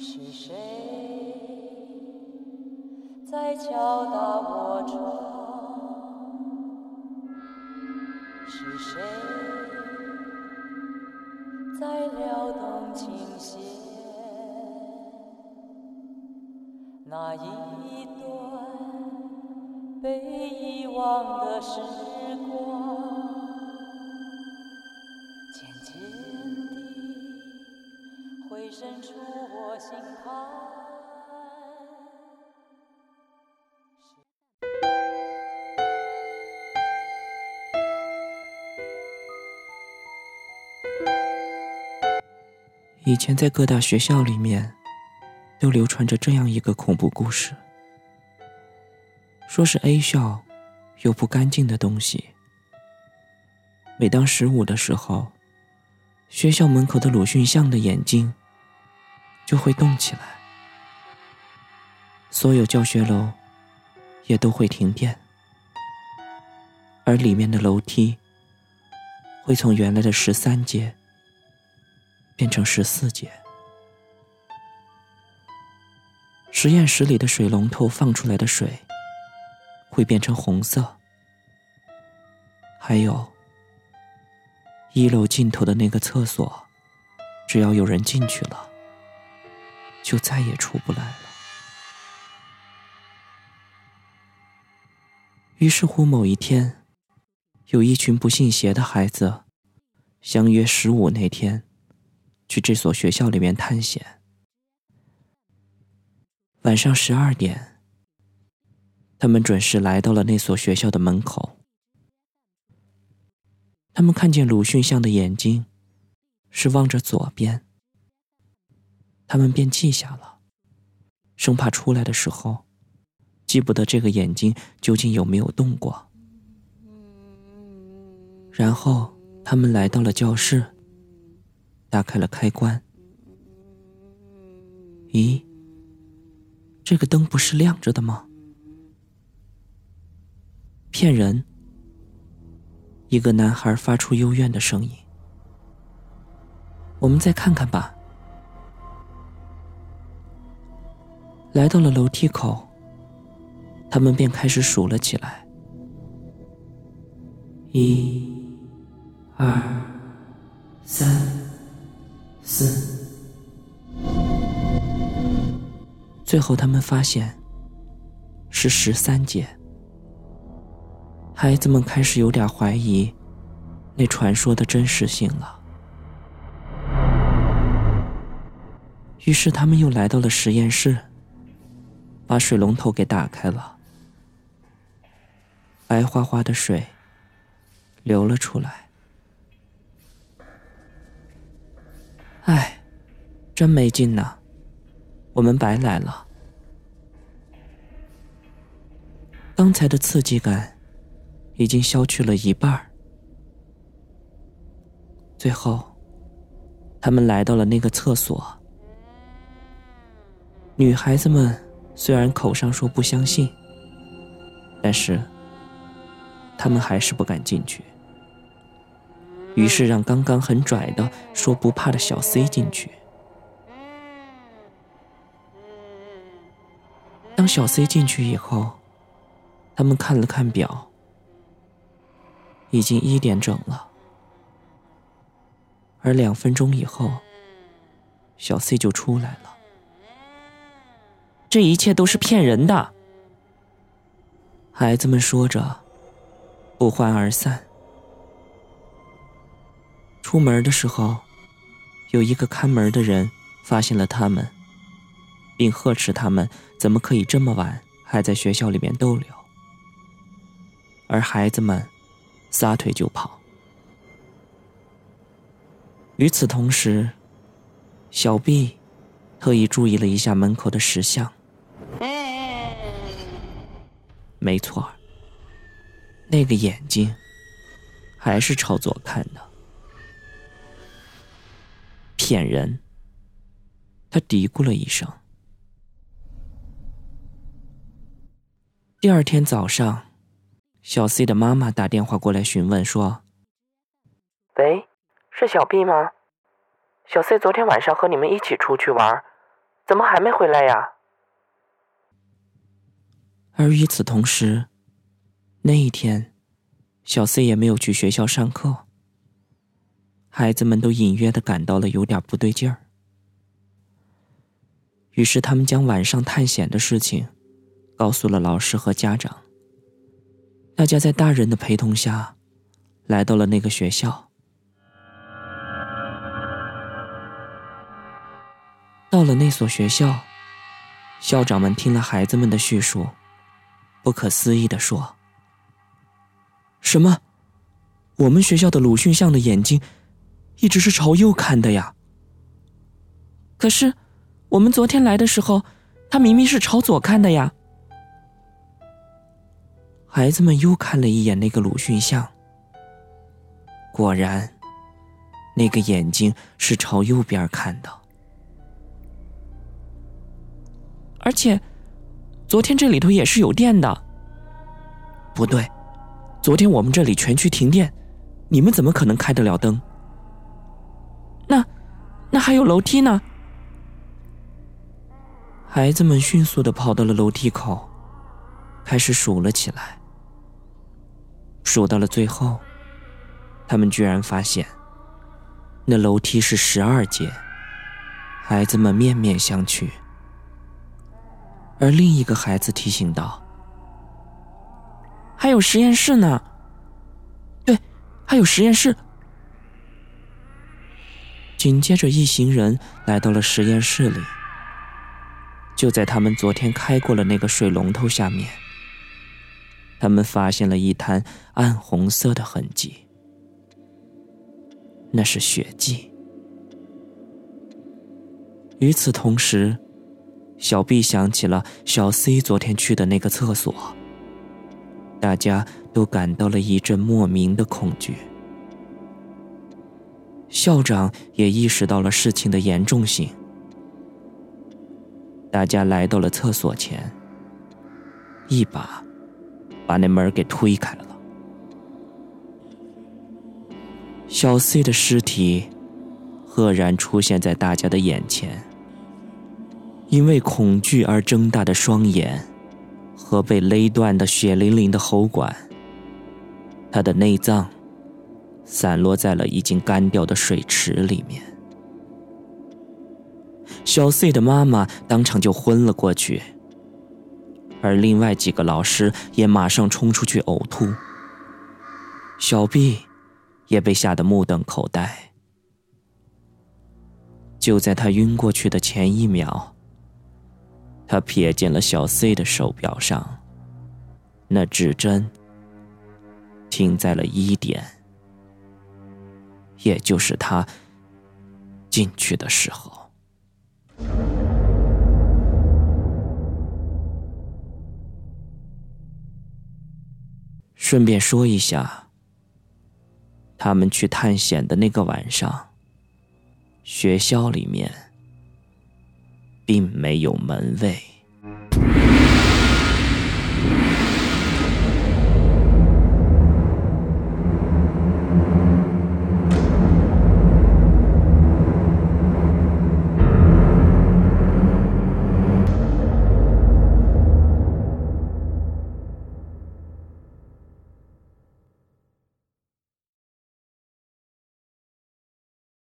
是谁在敲打我窗？是谁在撩动琴弦？那一段被遗忘的时光，地回渗出我心坎。以前在各大学校里面，都流传着这样一个恐怖故事，说是 A 校有不干净的东西。每当十五的时候，学校门口的鲁迅像的眼睛就会动起来，所有教学楼也都会停电，而里面的楼梯会从原来的十三阶变成十四阶。实验室里的水龙头放出来的水会变成红色，还有一楼尽头的那个厕所，只要有人进去了，就再也出不来了。于是乎，某一天，有一群不信邪的孩子相约十五那天去这所学校里面探险。晚上十二点，他们准时来到了那所学校的门口。他们看见鲁迅像的眼睛是望着左边，他们便记下了，生怕出来的时候记不得这个眼睛究竟有没有动过。然后他们来到了教室，打开了开关。咦？这个灯不是亮着的吗？骗人！一个男孩发出幽怨的声音。我们再看看吧。来到了楼梯口，他们便开始数了起来：一、二、三、四。最后，他们发现是十三节。孩子们开始有点怀疑那传说的真实性了。于是，他们又来到了实验室，把水龙头给打开了，白花花的水流了出来。唉，真没劲呐！我们白来了。刚才的刺激感已经消去了一半最后，他们来到了那个厕所。女孩子们虽然口上说不相信，但是他们还是不敢进去。于是让刚刚很拽的说不怕的小 C 进去。当小 C 进去以后，他们看了看表，已经一点整了。而两分钟以后，小 C 就出来了。这一切都是骗人的，孩子们说着，不欢而散。出门的时候，有一个看门的人发现了他们。并呵斥他们怎么可以这么晚还在学校里面逗留，而孩子们撒腿就跑。与此同时，小 B 特意注意了一下门口的石像，没错，那个眼睛还是朝左看的，骗人。他嘀咕了一声。第二天早上，小 C 的妈妈打电话过来询问说：“喂，是小 B 吗？小 C 昨天晚上和你们一起出去玩，怎么还没回来呀？而与此同时，那一天，小 C 也没有去学校上课。孩子们都隐约的感到了有点不对劲儿，于是他们将晚上探险的事情告诉了老师和家长。大家在大人的陪同下，来到了那个学校。到了那所学校，校长们听了孩子们的叙述，不可思议的说：“什么？我们学校的鲁迅像的眼睛？”一直是朝右看的呀。可是，我们昨天来的时候，他明明是朝左看的呀。孩子们又看了一眼那个鲁迅像，果然，那个眼睛是朝右边看的。而且，昨天这里头也是有电的。不对，昨天我们这里全区停电，你们怎么可能开得了灯？那，那还有楼梯呢。孩子们迅速的跑到了楼梯口，开始数了起来。数到了最后，他们居然发现，那楼梯是十二阶。孩子们面面相觑，而另一个孩子提醒道：“还有实验室呢。”对，还有实验室。紧接着，一行人来到了实验室里。就在他们昨天开过了那个水龙头下面，他们发现了一滩暗红色的痕迹，那是血迹。与此同时，小 B 想起了小 C 昨天去的那个厕所，大家都感到了一阵莫名的恐惧。校长也意识到了事情的严重性，大家来到了厕所前，一把把那门给推开了。小 C 的尸体赫然出现在大家的眼前，因为恐惧而睁大的双眼和被勒断的血淋淋的喉管，他的内脏。散落在了已经干掉的水池里面。小 C 的妈妈当场就昏了过去，而另外几个老师也马上冲出去呕吐。小 B 也被吓得目瞪口呆。就在他晕过去的前一秒，他瞥见了小 C 的手表上，那指针停在了一点。也就是他进去的时候。顺便说一下，他们去探险的那个晚上，学校里面并没有门卫。